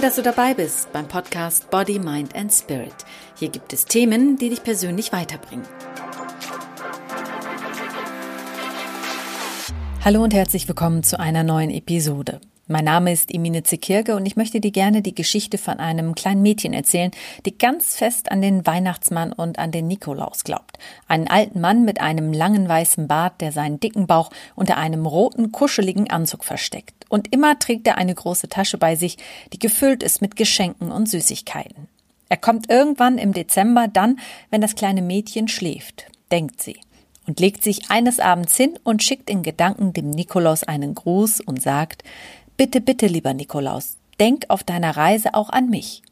Toll, dass du dabei bist beim Podcast Body, Mind and Spirit. Hier gibt es Themen, die dich persönlich weiterbringen. Hallo und herzlich willkommen zu einer neuen Episode. Mein Name ist Emine Zekirge und ich möchte dir gerne die Geschichte von einem kleinen Mädchen erzählen, die ganz fest an den Weihnachtsmann und an den Nikolaus glaubt. Einen alten Mann mit einem langen weißen Bart, der seinen dicken Bauch unter einem roten, kuscheligen Anzug versteckt. Und immer trägt er eine große Tasche bei sich, die gefüllt ist mit Geschenken und Süßigkeiten. Er kommt irgendwann im Dezember dann, wenn das kleine Mädchen schläft, denkt sie und legt sich eines Abends hin und schickt in Gedanken dem Nikolaus einen Gruß und sagt Bitte, bitte, lieber Nikolaus, denk auf deiner Reise auch an mich.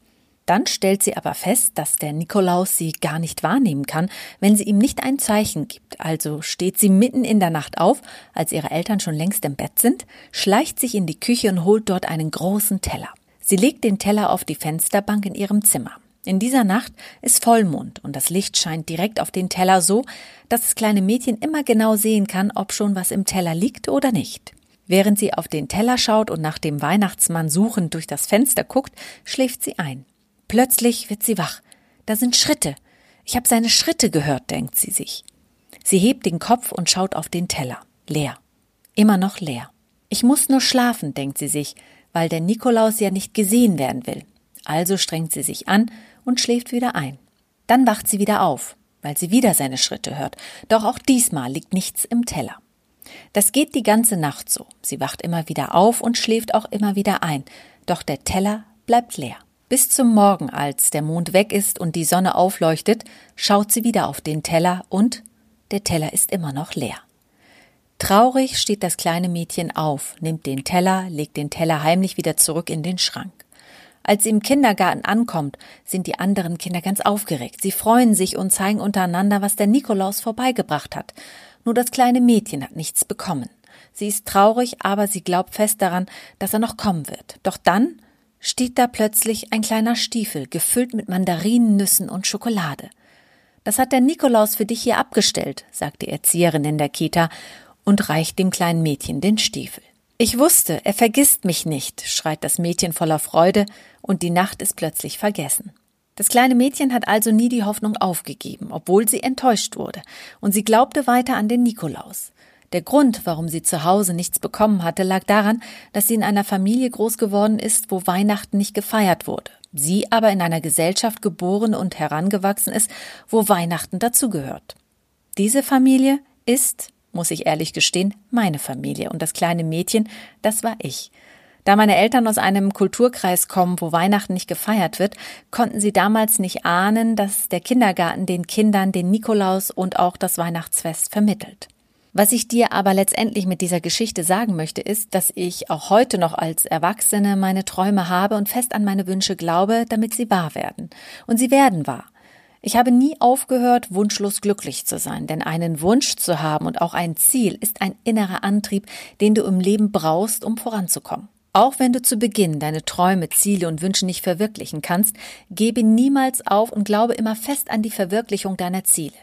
Dann stellt sie aber fest, dass der Nikolaus sie gar nicht wahrnehmen kann, wenn sie ihm nicht ein Zeichen gibt. Also steht sie mitten in der Nacht auf, als ihre Eltern schon längst im Bett sind, schleicht sich in die Küche und holt dort einen großen Teller. Sie legt den Teller auf die Fensterbank in ihrem Zimmer. In dieser Nacht ist Vollmond und das Licht scheint direkt auf den Teller so, dass das kleine Mädchen immer genau sehen kann, ob schon was im Teller liegt oder nicht. Während sie auf den Teller schaut und nach dem Weihnachtsmann suchend durch das Fenster guckt, schläft sie ein. Plötzlich wird sie wach. Da sind Schritte. Ich habe seine Schritte gehört, denkt sie sich. Sie hebt den Kopf und schaut auf den Teller. Leer. Immer noch leer. Ich muss nur schlafen, denkt sie sich, weil der Nikolaus ja nicht gesehen werden will. Also strengt sie sich an und schläft wieder ein. Dann wacht sie wieder auf, weil sie wieder seine Schritte hört. Doch auch diesmal liegt nichts im Teller. Das geht die ganze Nacht so. Sie wacht immer wieder auf und schläft auch immer wieder ein. Doch der Teller bleibt leer. Bis zum Morgen, als der Mond weg ist und die Sonne aufleuchtet, schaut sie wieder auf den Teller und der Teller ist immer noch leer. Traurig steht das kleine Mädchen auf, nimmt den Teller, legt den Teller heimlich wieder zurück in den Schrank. Als sie im Kindergarten ankommt, sind die anderen Kinder ganz aufgeregt. Sie freuen sich und zeigen untereinander, was der Nikolaus vorbeigebracht hat. Nur das kleine Mädchen hat nichts bekommen. Sie ist traurig, aber sie glaubt fest daran, dass er noch kommen wird. Doch dann steht da plötzlich ein kleiner Stiefel, gefüllt mit Mandarinen, Nüssen und Schokolade. Das hat der Nikolaus für dich hier abgestellt, sagt die Erzieherin in der Kita und reicht dem kleinen Mädchen den Stiefel. Ich wusste, er vergisst mich nicht, schreit das Mädchen voller Freude, und die Nacht ist plötzlich vergessen. Das kleine Mädchen hat also nie die Hoffnung aufgegeben, obwohl sie enttäuscht wurde, und sie glaubte weiter an den Nikolaus. Der Grund, warum sie zu Hause nichts bekommen hatte, lag daran, dass sie in einer Familie groß geworden ist, wo Weihnachten nicht gefeiert wurde. Sie aber in einer Gesellschaft geboren und herangewachsen ist, wo Weihnachten dazugehört. Diese Familie ist, muss ich ehrlich gestehen, meine Familie und das kleine Mädchen, das war ich. Da meine Eltern aus einem Kulturkreis kommen, wo Weihnachten nicht gefeiert wird, konnten sie damals nicht ahnen, dass der Kindergarten den Kindern den Nikolaus und auch das Weihnachtsfest vermittelt. Was ich dir aber letztendlich mit dieser Geschichte sagen möchte, ist, dass ich auch heute noch als Erwachsene meine Träume habe und fest an meine Wünsche glaube, damit sie wahr werden. Und sie werden wahr. Ich habe nie aufgehört, wunschlos glücklich zu sein, denn einen Wunsch zu haben und auch ein Ziel ist ein innerer Antrieb, den du im Leben brauchst, um voranzukommen. Auch wenn du zu Beginn deine Träume, Ziele und Wünsche nicht verwirklichen kannst, gebe niemals auf und glaube immer fest an die Verwirklichung deiner Ziele.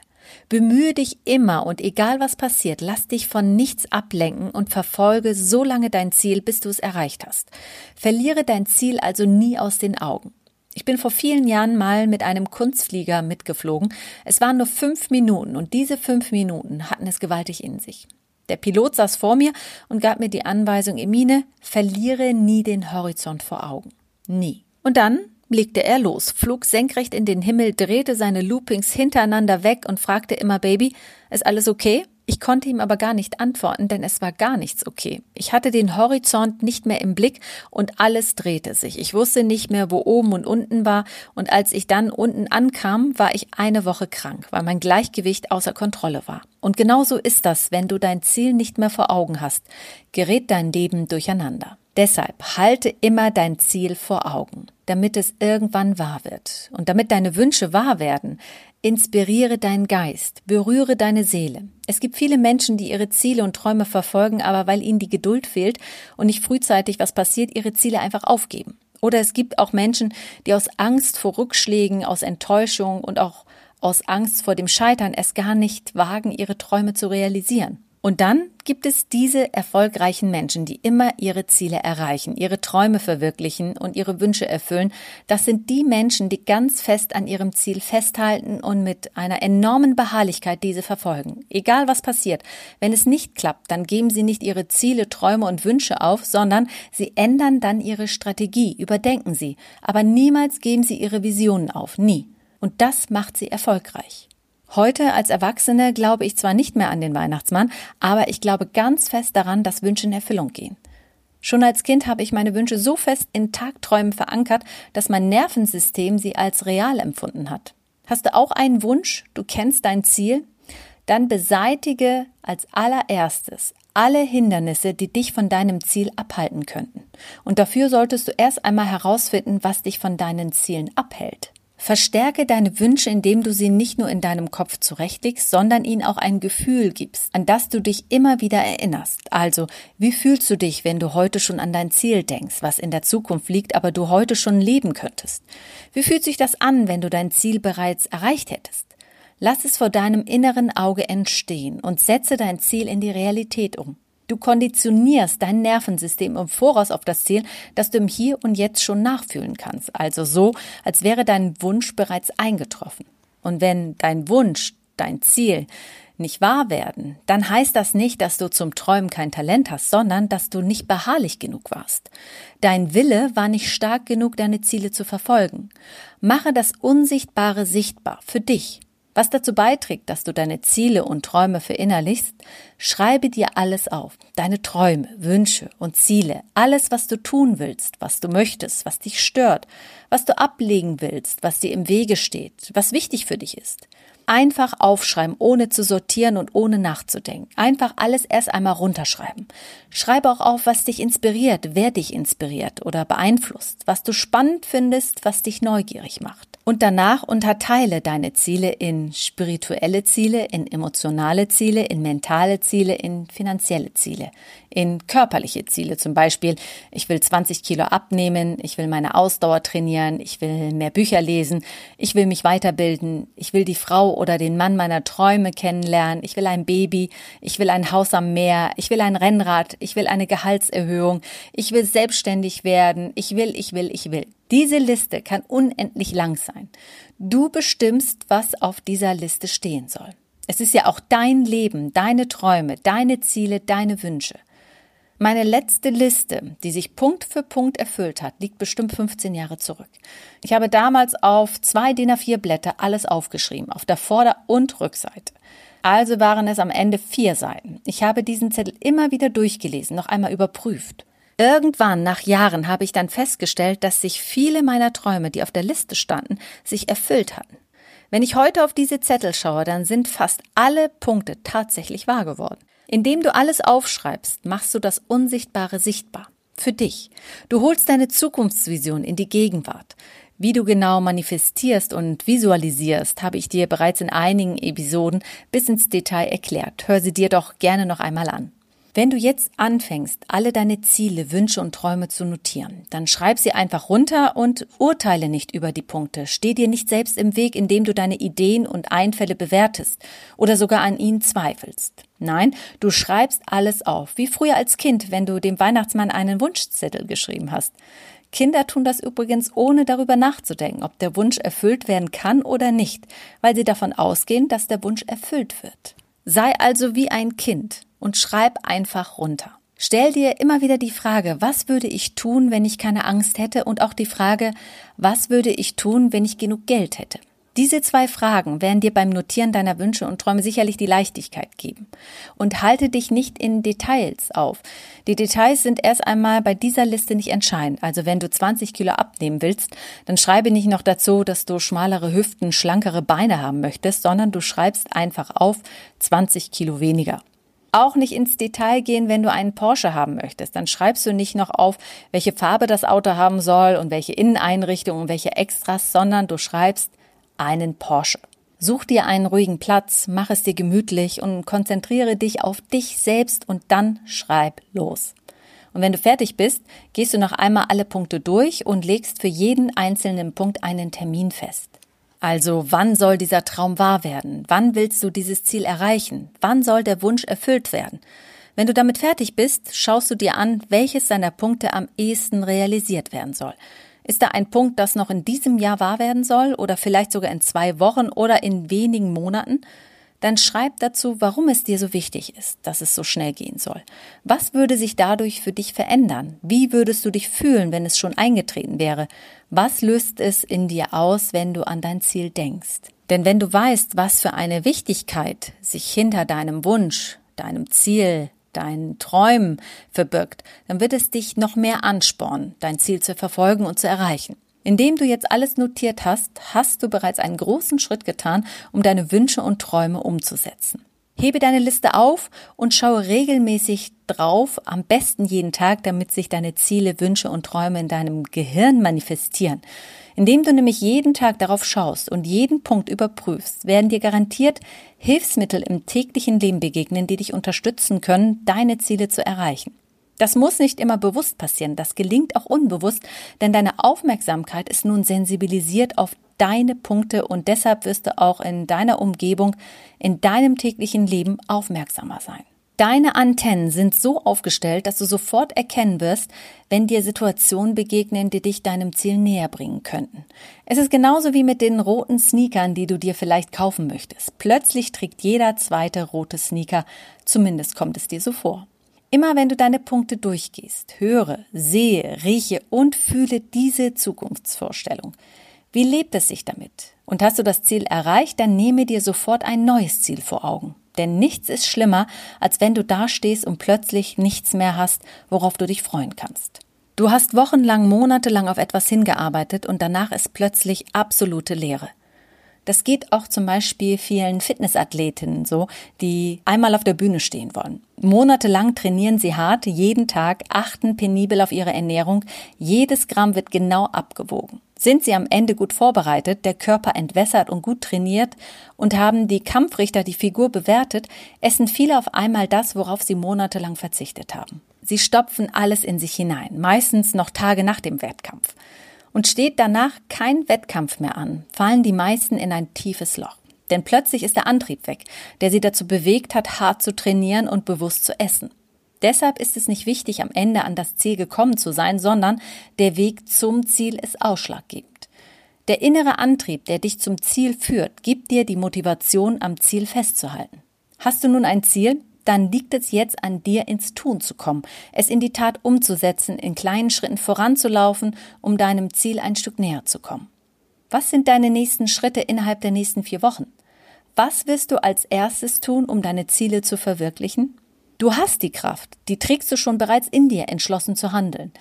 Bemühe dich immer und egal was passiert, lass dich von nichts ablenken und verfolge so lange dein Ziel, bis du es erreicht hast. Verliere dein Ziel also nie aus den Augen. Ich bin vor vielen Jahren mal mit einem Kunstflieger mitgeflogen. Es waren nur fünf Minuten und diese fünf Minuten hatten es gewaltig in sich. Der Pilot saß vor mir und gab mir die Anweisung, Emine, verliere nie den Horizont vor Augen. Nie. Und dann legte er los, flog senkrecht in den Himmel, drehte seine Loopings hintereinander weg und fragte immer Baby, ist alles okay? Ich konnte ihm aber gar nicht antworten, denn es war gar nichts okay. Ich hatte den Horizont nicht mehr im Blick und alles drehte sich. Ich wusste nicht mehr, wo oben und unten war, und als ich dann unten ankam, war ich eine Woche krank, weil mein Gleichgewicht außer Kontrolle war. Und genauso ist das, wenn du dein Ziel nicht mehr vor Augen hast, gerät dein Leben durcheinander. Deshalb halte immer dein Ziel vor Augen, damit es irgendwann wahr wird. Und damit deine Wünsche wahr werden, inspiriere deinen Geist, berühre deine Seele. Es gibt viele Menschen, die ihre Ziele und Träume verfolgen, aber weil ihnen die Geduld fehlt und nicht frühzeitig was passiert, ihre Ziele einfach aufgeben. Oder es gibt auch Menschen, die aus Angst vor Rückschlägen, aus Enttäuschung und auch aus Angst vor dem Scheitern es gar nicht wagen, ihre Träume zu realisieren. Und dann gibt es diese erfolgreichen Menschen, die immer ihre Ziele erreichen, ihre Träume verwirklichen und ihre Wünsche erfüllen. Das sind die Menschen, die ganz fest an ihrem Ziel festhalten und mit einer enormen Beharrlichkeit diese verfolgen. Egal was passiert. Wenn es nicht klappt, dann geben sie nicht ihre Ziele, Träume und Wünsche auf, sondern sie ändern dann ihre Strategie, überdenken sie. Aber niemals geben sie ihre Visionen auf. Nie. Und das macht sie erfolgreich. Heute als Erwachsene glaube ich zwar nicht mehr an den Weihnachtsmann, aber ich glaube ganz fest daran, dass Wünsche in Erfüllung gehen. Schon als Kind habe ich meine Wünsche so fest in Tagträumen verankert, dass mein Nervensystem sie als real empfunden hat. Hast du auch einen Wunsch? Du kennst dein Ziel? Dann beseitige als allererstes alle Hindernisse, die dich von deinem Ziel abhalten könnten. Und dafür solltest du erst einmal herausfinden, was dich von deinen Zielen abhält. Verstärke deine Wünsche, indem du sie nicht nur in deinem Kopf zurechtlegst, sondern ihnen auch ein Gefühl gibst, an das du dich immer wieder erinnerst. Also, wie fühlst du dich, wenn du heute schon an dein Ziel denkst, was in der Zukunft liegt, aber du heute schon leben könntest? Wie fühlt sich das an, wenn du dein Ziel bereits erreicht hättest? Lass es vor deinem inneren Auge entstehen und setze dein Ziel in die Realität um. Du konditionierst dein Nervensystem im Voraus auf das Ziel, dass du im Hier und Jetzt schon nachfühlen kannst. Also so, als wäre dein Wunsch bereits eingetroffen. Und wenn dein Wunsch, dein Ziel nicht wahr werden, dann heißt das nicht, dass du zum Träumen kein Talent hast, sondern dass du nicht beharrlich genug warst. Dein Wille war nicht stark genug, deine Ziele zu verfolgen. Mache das Unsichtbare sichtbar für dich. Was dazu beiträgt, dass du deine Ziele und Träume verinnerlichst, schreibe dir alles auf. Deine Träume, Wünsche und Ziele, alles, was du tun willst, was du möchtest, was dich stört, was du ablegen willst, was dir im Wege steht, was wichtig für dich ist. Einfach aufschreiben, ohne zu sortieren und ohne nachzudenken. Einfach alles erst einmal runterschreiben. Schreibe auch auf, was dich inspiriert, wer dich inspiriert oder beeinflusst, was du spannend findest, was dich neugierig macht. Und danach unterteile deine Ziele in spirituelle Ziele, in emotionale Ziele, in mentale Ziele, in finanzielle Ziele, in körperliche Ziele. Zum Beispiel, ich will 20 Kilo abnehmen, ich will meine Ausdauer trainieren, ich will mehr Bücher lesen, ich will mich weiterbilden, ich will die Frau oder den Mann meiner Träume kennenlernen, ich will ein Baby, ich will ein Haus am Meer, ich will ein Rennrad, ich will eine Gehaltserhöhung, ich will selbstständig werden, ich will, ich will, ich will. Diese Liste kann unendlich lang sein. Du bestimmst, was auf dieser Liste stehen soll. Es ist ja auch dein Leben, deine Träume, deine Ziele, deine Wünsche. Meine letzte Liste, die sich Punkt für Punkt erfüllt hat, liegt bestimmt 15 Jahre zurück. Ich habe damals auf zwei DIN A4 Blätter alles aufgeschrieben, auf der Vorder- und Rückseite. Also waren es am Ende vier Seiten. Ich habe diesen Zettel immer wieder durchgelesen, noch einmal überprüft. Irgendwann nach Jahren habe ich dann festgestellt, dass sich viele meiner Träume, die auf der Liste standen, sich erfüllt hatten. Wenn ich heute auf diese Zettel schaue, dann sind fast alle Punkte tatsächlich wahr geworden. Indem du alles aufschreibst, machst du das Unsichtbare sichtbar. Für dich. Du holst deine Zukunftsvision in die Gegenwart. Wie du genau manifestierst und visualisierst, habe ich dir bereits in einigen Episoden bis ins Detail erklärt. Hör sie dir doch gerne noch einmal an. Wenn du jetzt anfängst, alle deine Ziele, Wünsche und Träume zu notieren, dann schreib sie einfach runter und urteile nicht über die Punkte. Steh dir nicht selbst im Weg, indem du deine Ideen und Einfälle bewertest oder sogar an ihnen zweifelst. Nein, du schreibst alles auf, wie früher als Kind, wenn du dem Weihnachtsmann einen Wunschzettel geschrieben hast. Kinder tun das übrigens ohne darüber nachzudenken, ob der Wunsch erfüllt werden kann oder nicht, weil sie davon ausgehen, dass der Wunsch erfüllt wird. Sei also wie ein Kind und schreib einfach runter. Stell dir immer wieder die Frage, was würde ich tun, wenn ich keine Angst hätte und auch die Frage, was würde ich tun, wenn ich genug Geld hätte. Diese zwei Fragen werden dir beim Notieren deiner Wünsche und Träume sicherlich die Leichtigkeit geben. Und halte dich nicht in Details auf. Die Details sind erst einmal bei dieser Liste nicht entscheidend. Also wenn du 20 Kilo abnehmen willst, dann schreibe nicht noch dazu, dass du schmalere Hüften, schlankere Beine haben möchtest, sondern du schreibst einfach auf 20 Kilo weniger auch nicht ins Detail gehen, wenn du einen Porsche haben möchtest. Dann schreibst du nicht noch auf, welche Farbe das Auto haben soll und welche Inneneinrichtung und welche Extras, sondern du schreibst einen Porsche. Such dir einen ruhigen Platz, mach es dir gemütlich und konzentriere dich auf dich selbst und dann schreib los. Und wenn du fertig bist, gehst du noch einmal alle Punkte durch und legst für jeden einzelnen Punkt einen Termin fest. Also wann soll dieser Traum wahr werden? Wann willst du dieses Ziel erreichen? Wann soll der Wunsch erfüllt werden? Wenn du damit fertig bist, schaust du dir an, welches deiner Punkte am ehesten realisiert werden soll. Ist da ein Punkt, das noch in diesem Jahr wahr werden soll oder vielleicht sogar in zwei Wochen oder in wenigen Monaten? Dann schreib dazu, warum es dir so wichtig ist, dass es so schnell gehen soll. Was würde sich dadurch für dich verändern? Wie würdest du dich fühlen, wenn es schon eingetreten wäre? Was löst es in dir aus, wenn du an dein Ziel denkst? Denn wenn du weißt, was für eine Wichtigkeit sich hinter deinem Wunsch, deinem Ziel, deinen Träumen verbirgt, dann wird es dich noch mehr anspornen, dein Ziel zu verfolgen und zu erreichen. Indem du jetzt alles notiert hast, hast du bereits einen großen Schritt getan, um deine Wünsche und Träume umzusetzen. Hebe deine Liste auf und schaue regelmäßig drauf, am besten jeden Tag, damit sich deine Ziele, Wünsche und Träume in deinem Gehirn manifestieren. Indem du nämlich jeden Tag darauf schaust und jeden Punkt überprüfst, werden dir garantiert Hilfsmittel im täglichen Leben begegnen, die dich unterstützen können, deine Ziele zu erreichen. Das muss nicht immer bewusst passieren, das gelingt auch unbewusst, denn deine Aufmerksamkeit ist nun sensibilisiert auf deine Punkte und deshalb wirst du auch in deiner Umgebung, in deinem täglichen Leben aufmerksamer sein. Deine Antennen sind so aufgestellt, dass du sofort erkennen wirst, wenn dir Situationen begegnen, die dich deinem Ziel näher bringen könnten. Es ist genauso wie mit den roten Sneakern, die du dir vielleicht kaufen möchtest. Plötzlich trägt jeder zweite rote Sneaker, zumindest kommt es dir so vor. Immer wenn du deine Punkte durchgehst, höre, sehe, rieche und fühle diese Zukunftsvorstellung. Wie lebt es sich damit? Und hast du das Ziel erreicht, dann nehme dir sofort ein neues Ziel vor Augen. Denn nichts ist schlimmer, als wenn du dastehst und plötzlich nichts mehr hast, worauf du dich freuen kannst. Du hast wochenlang, monatelang auf etwas hingearbeitet und danach ist plötzlich absolute Leere. Das geht auch zum Beispiel vielen Fitnessathletinnen so, die einmal auf der Bühne stehen wollen. Monatelang trainieren sie hart, jeden Tag, achten penibel auf ihre Ernährung, jedes Gramm wird genau abgewogen. Sind sie am Ende gut vorbereitet, der Körper entwässert und gut trainiert und haben die Kampfrichter die Figur bewertet, essen viele auf einmal das, worauf sie monatelang verzichtet haben. Sie stopfen alles in sich hinein, meistens noch Tage nach dem Wettkampf und steht danach kein Wettkampf mehr an, fallen die meisten in ein tiefes Loch. Denn plötzlich ist der Antrieb weg, der sie dazu bewegt hat, hart zu trainieren und bewusst zu essen. Deshalb ist es nicht wichtig, am Ende an das Ziel gekommen zu sein, sondern der Weg zum Ziel ist ausschlaggebend. Der innere Antrieb, der dich zum Ziel führt, gibt dir die Motivation, am Ziel festzuhalten. Hast du nun ein Ziel, dann liegt es jetzt an dir, ins Tun zu kommen, es in die Tat umzusetzen, in kleinen Schritten voranzulaufen, um deinem Ziel ein Stück näher zu kommen. Was sind deine nächsten Schritte innerhalb der nächsten vier Wochen? Was wirst du als erstes tun, um deine Ziele zu verwirklichen? Du hast die Kraft, die trägst du schon bereits in dir, entschlossen zu handeln.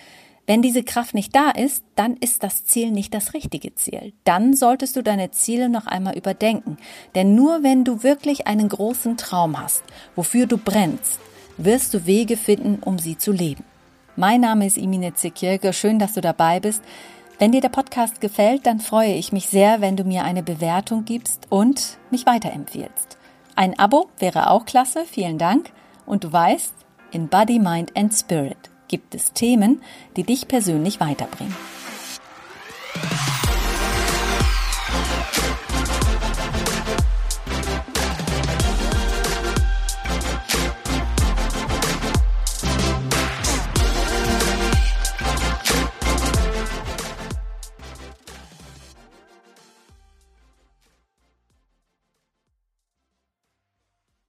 Wenn diese Kraft nicht da ist, dann ist das Ziel nicht das richtige Ziel. Dann solltest du deine Ziele noch einmal überdenken. Denn nur wenn du wirklich einen großen Traum hast, wofür du brennst, wirst du Wege finden, um sie zu leben. Mein Name ist Imine Zekirke. Schön, dass du dabei bist. Wenn dir der Podcast gefällt, dann freue ich mich sehr, wenn du mir eine Bewertung gibst und mich weiterempfiehlst. Ein Abo wäre auch klasse. Vielen Dank. Und du weißt, in Body, Mind and Spirit gibt es Themen, die dich persönlich weiterbringen.